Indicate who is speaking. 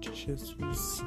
Speaker 1: Jesus.